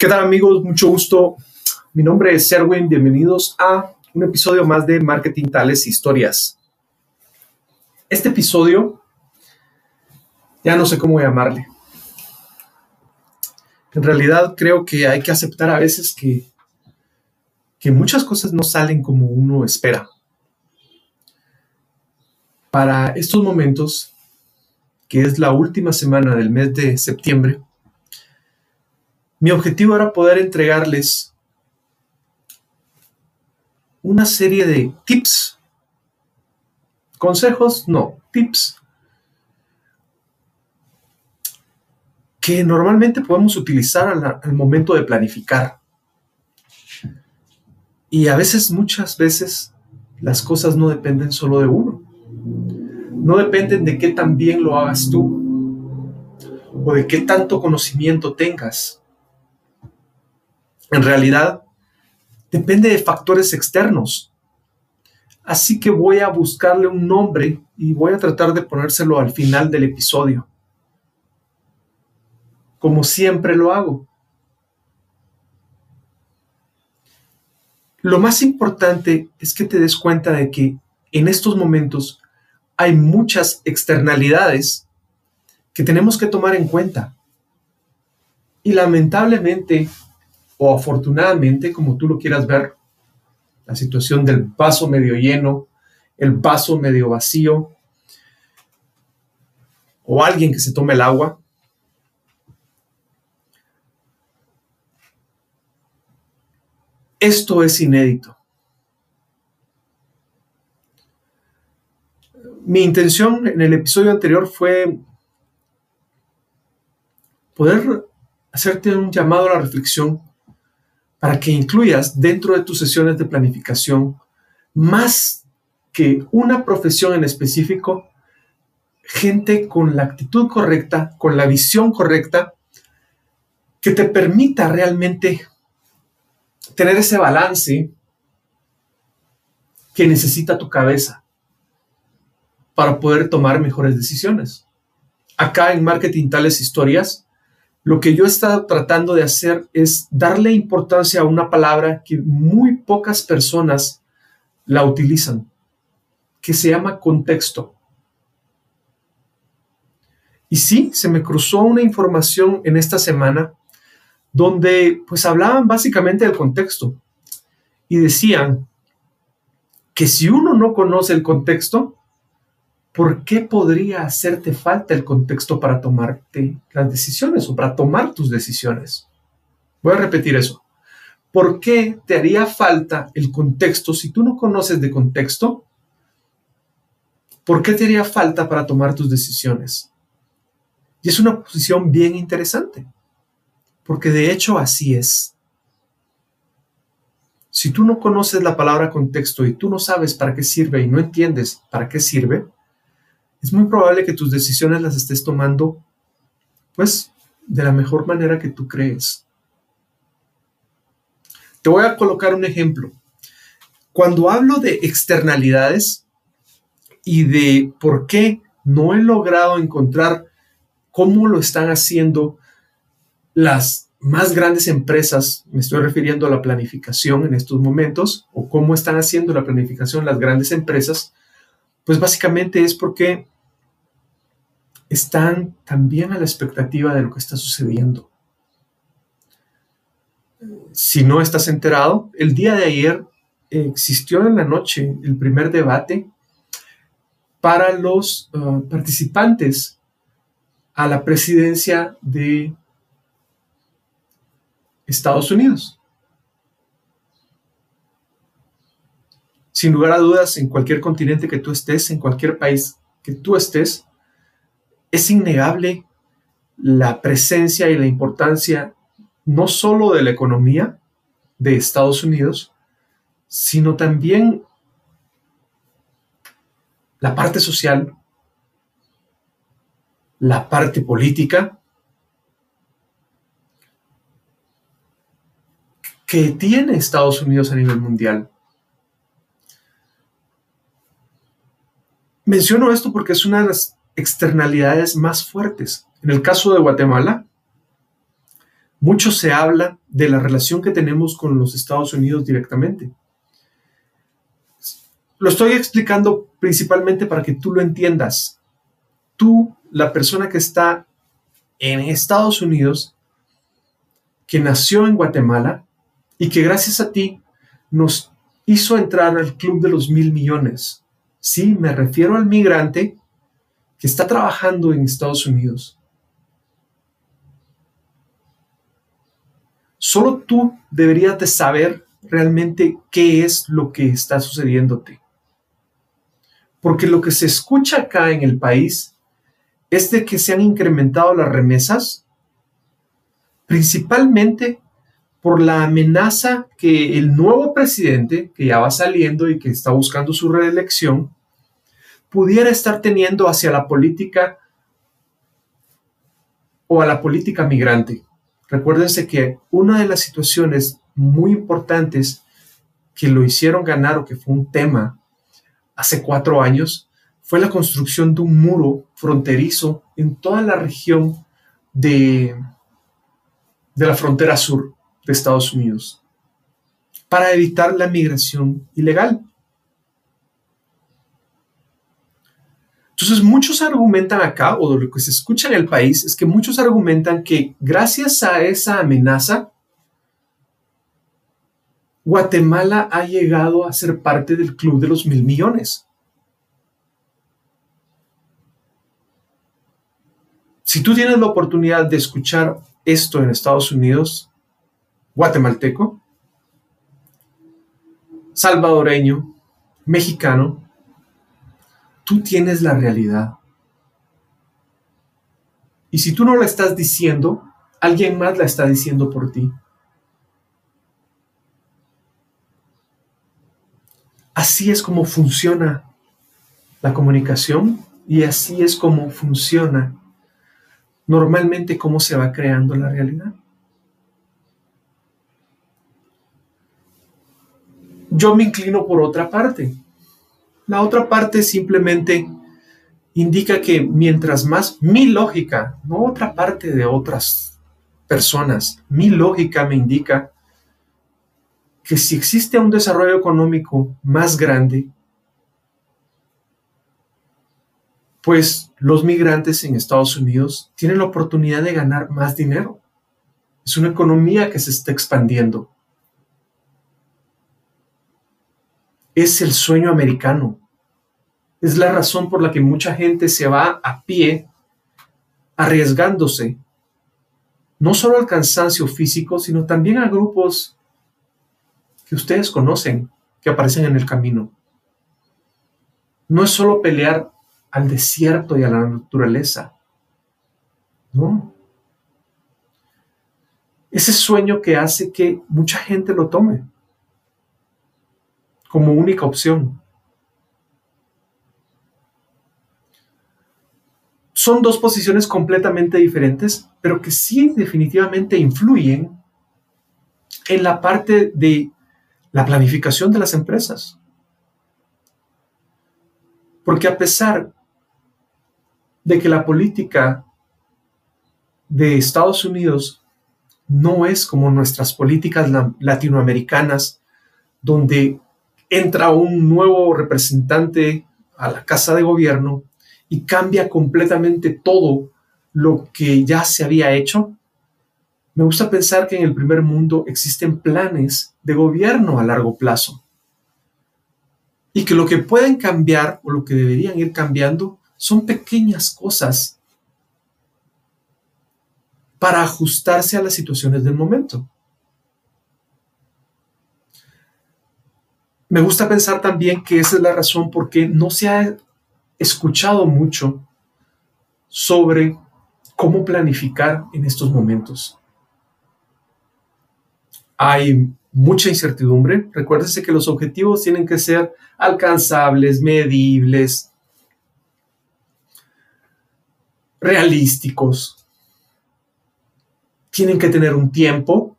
¿Qué tal amigos? Mucho gusto. Mi nombre es Serwin. Bienvenidos a un episodio más de Marketing Tales Historias. Este episodio, ya no sé cómo llamarle. En realidad creo que hay que aceptar a veces que, que muchas cosas no salen como uno espera. Para estos momentos, que es la última semana del mes de septiembre, mi objetivo era poder entregarles una serie de tips. Consejos, no, tips. Que normalmente podemos utilizar al, momento de planificar. Y a veces, muchas veces, las cosas no dependen solo de uno. No dependen de qué tan bien lo hagas tú o de qué tanto conocimiento tengas en realidad depende de factores externos. Así que voy a buscarle un nombre y voy a tratar de ponérselo al final del episodio. Como siempre lo hago. Lo más importante es que te des cuenta de que en estos momentos hay muchas externalidades que tenemos que tomar en cuenta. Y lamentablemente o afortunadamente, como tú lo quieras ver, la situación del vaso medio lleno, el vaso medio vacío, o alguien que se tome el agua. Esto es inédito. Mi intención en el episodio anterior fue poder hacerte un llamado a la reflexión para que incluyas dentro de tus sesiones de planificación más que una profesión en específico, gente con la actitud correcta, con la visión correcta, que te permita realmente tener ese balance que necesita tu cabeza para poder tomar mejores decisiones. Acá en Marketing Tales Historias lo que yo he estado tratando de hacer es darle importancia a una palabra que muy pocas personas la utilizan, que se llama contexto. Y sí, se me cruzó una información en esta semana donde pues hablaban básicamente del contexto y decían que si uno no conoce el contexto, ¿por qué podría hacerte falta el contexto para tomarte las decisiones o para tomar tus decisiones? Voy a repetir eso. ¿Por qué te haría falta el contexto si tú no conoces de contexto? ¿Por qué te haría falta para tomar tus decisiones? Y es una posición bien interesante, porque de hecho así es. Si tú no conoces la palabra contexto y tú no sabes para qué sirve y no entiendes para qué sirve, es muy probable que tus decisiones las estés tomando, pues, de la mejor manera que tú crees. Te voy a colocar un ejemplo. Cuando hablo de externalidades y de por qué no he logrado encontrar cómo lo están haciendo las más grandes empresas, me estoy refiriendo a la planificación en estos momentos, o cómo están haciendo la planificación las grandes empresas, pues básicamente es porque están también a la expectativa de lo que está sucediendo. Si no estás enterado, el día de ayer existió en la noche el primer debate para los uh, participantes a la presidencia de Estados Unidos. Sin lugar a dudas, en cualquier continente que tú estés, en cualquier país que tú estés, es innegable la presencia y la importancia no solo de la economía de Estados Unidos, sino también la parte social, la parte política, que tiene Estados Unidos a nivel mundial. Menciono esto porque es una de las externalidades más fuertes. En el caso de Guatemala, mucho se habla de la relación que tenemos con los Estados Unidos directamente. Lo estoy explicando principalmente para que tú lo entiendas. Tú, la persona que está en Estados Unidos, que nació en Guatemala y que gracias a ti nos hizo entrar al club de los mil millones. Sí, me refiero al migrante que está trabajando en Estados Unidos. Solo tú deberías de saber realmente qué es lo que está sucediéndote. Porque lo que se escucha acá en el país es de que se han incrementado las remesas, principalmente por la amenaza que el nuevo presidente, que ya va saliendo y que está buscando su reelección, pudiera estar teniendo hacia la política o a la política migrante. Recuérdense que una de las situaciones muy importantes que lo hicieron ganar o que fue un tema hace cuatro años fue la construcción de un muro fronterizo en toda la región de, de la frontera sur de Estados Unidos para evitar la migración ilegal. Entonces muchos argumentan acá, o lo que se escucha en el país, es que muchos argumentan que gracias a esa amenaza, Guatemala ha llegado a ser parte del club de los mil millones. Si tú tienes la oportunidad de escuchar esto en Estados Unidos, guatemalteco, salvadoreño, mexicano, tú tienes la realidad. Y si tú no la estás diciendo, alguien más la está diciendo por ti. Así es como funciona la comunicación y así es como funciona normalmente cómo se va creando la realidad. Yo me inclino por otra parte. La otra parte simplemente indica que mientras más mi lógica, no otra parte de otras personas, mi lógica me indica que si existe un desarrollo económico más grande, pues los migrantes en Estados Unidos tienen la oportunidad de ganar más dinero. Es una economía que se está expandiendo. Es el sueño americano. Es la razón por la que mucha gente se va a pie, arriesgándose, no solo al cansancio físico, sino también a grupos que ustedes conocen, que aparecen en el camino. No es solo pelear al desierto y a la naturaleza. No. Ese sueño que hace que mucha gente lo tome como única opción. Son dos posiciones completamente diferentes, pero que sí definitivamente influyen en la parte de la planificación de las empresas. Porque a pesar de que la política de Estados Unidos no es como nuestras políticas latinoamericanas, donde entra un nuevo representante a la Casa de Gobierno y cambia completamente todo lo que ya se había hecho, me gusta pensar que en el primer mundo existen planes de gobierno a largo plazo y que lo que pueden cambiar o lo que deberían ir cambiando son pequeñas cosas para ajustarse a las situaciones del momento. Me gusta pensar también que esa es la razón por qué no se ha escuchado mucho sobre cómo planificar en estos momentos. Hay mucha incertidumbre. Recuérdese que los objetivos tienen que ser alcanzables, medibles, realísticos. Tienen que tener un tiempo,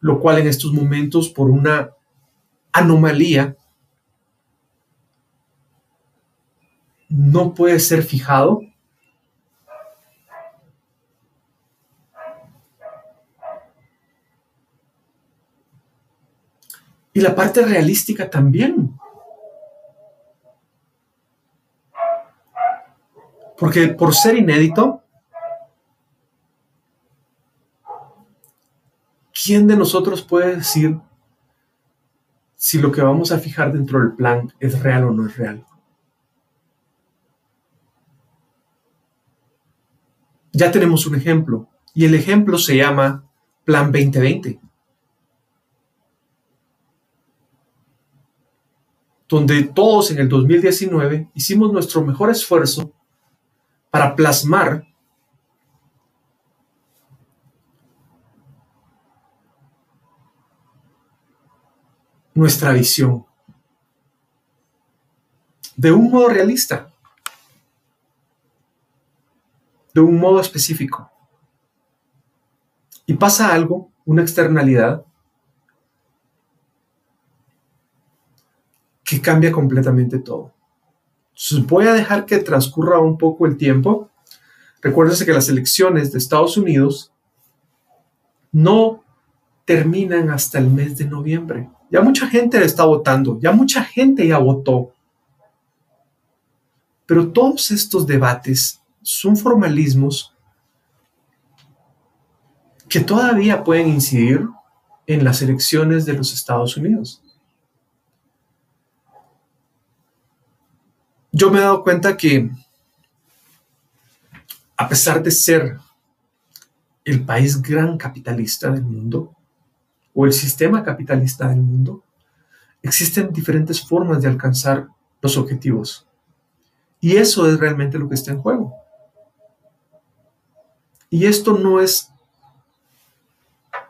lo cual en estos momentos por una anomalía no puede ser fijado y la parte realística también. Porque por ser inédito, ¿quién de nosotros puede decir si lo que vamos a fijar dentro del plan es real o no es real? Ya tenemos un ejemplo y el ejemplo se llama Plan 2020. donde todos en el 2019 hicimos nuestro mejor esfuerzo para plasmar nuestra visión de un modo realista, de un modo específico. Y pasa algo, una externalidad, que cambia completamente todo voy a dejar que transcurra un poco el tiempo. Recuérdense que las elecciones de Estados Unidos no terminan hasta el mes de noviembre. Ya mucha gente está votando, ya mucha gente ya votó. Pero todos estos debates son formalismos que todavía pueden incidir en las elecciones de los Estados Unidos. yo me he dado cuenta que a pesar de ser el país gran capitalista del mundo o el sistema capitalista del mundo, existen diferentes formas de alcanzar los objetivos. Y eso es realmente lo que está en juego. Y esto no es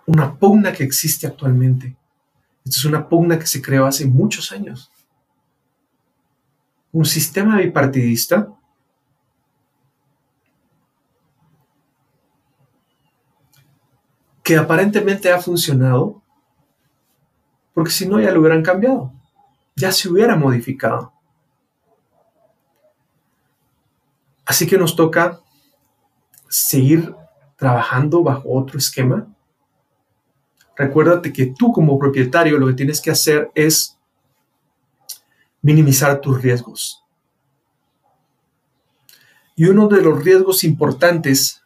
una pugna que existe actualmente. Esto es una pugna que se creó hace muchos años un sistema bipartidista que aparentemente ha funcionado, porque si no ya lo hubieran cambiado, ya se hubiera modificado. Así que nos toca seguir trabajando bajo otro esquema. Recuérdate que tú como propietario lo que tienes que hacer es minimizar tus riesgos. Y uno de los riesgos importantes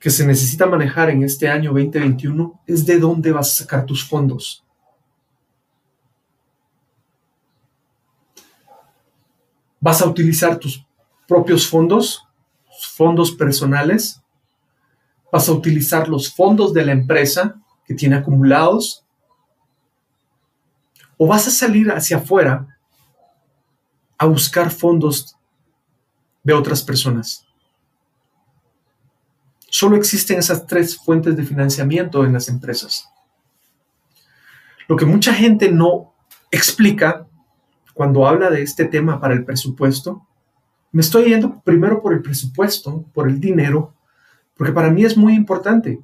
que se necesita manejar en este año 2021 es de dónde vas a sacar tus fondos. ¿Vas a utilizar tus propios fondos, fondos personales? ¿Vas a utilizar los fondos de la empresa que tiene acumulados? o vas a salir hacia afuera a buscar fondos de otras personas. Solo existen esas tres fuentes de financiamiento en las empresas. Lo que mucha gente no explica cuando habla de este tema para el presupuesto, me estoy yendo primero por el presupuesto, por el dinero, porque para mí es muy importante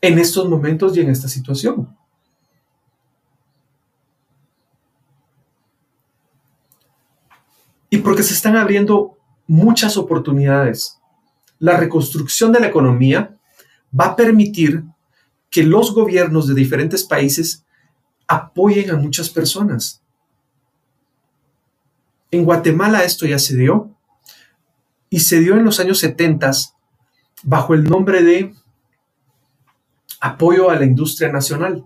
en estos momentos y en esta situación. y porque se están abriendo muchas oportunidades. La reconstrucción de la economía va a permitir que los gobiernos de diferentes países apoyen a muchas personas. En Guatemala esto ya se dio y se dio en los años 70 bajo el nombre de apoyo a la industria nacional.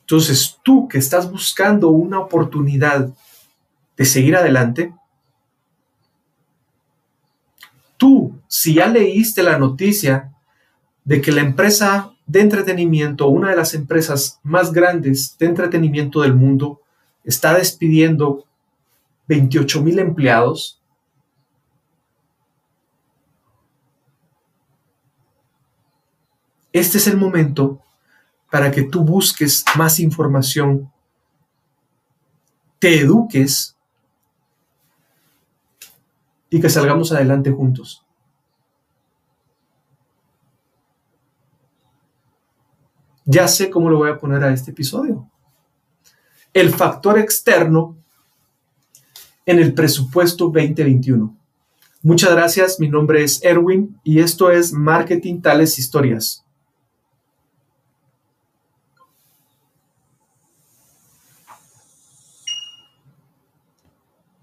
Entonces, tú que estás buscando una oportunidad de seguir adelante, tú, si ya leíste la noticia de que la empresa de entretenimiento, una de las empresas más grandes de entretenimiento del mundo, está despidiendo 28 mil empleados, este es el momento para que tú busques más información, te eduques y que salgamos adelante juntos. Ya sé cómo lo voy a poner a este episodio. El factor externo en el presupuesto 2021. Muchas gracias, mi nombre es Erwin y esto es Marketing Tales Historias.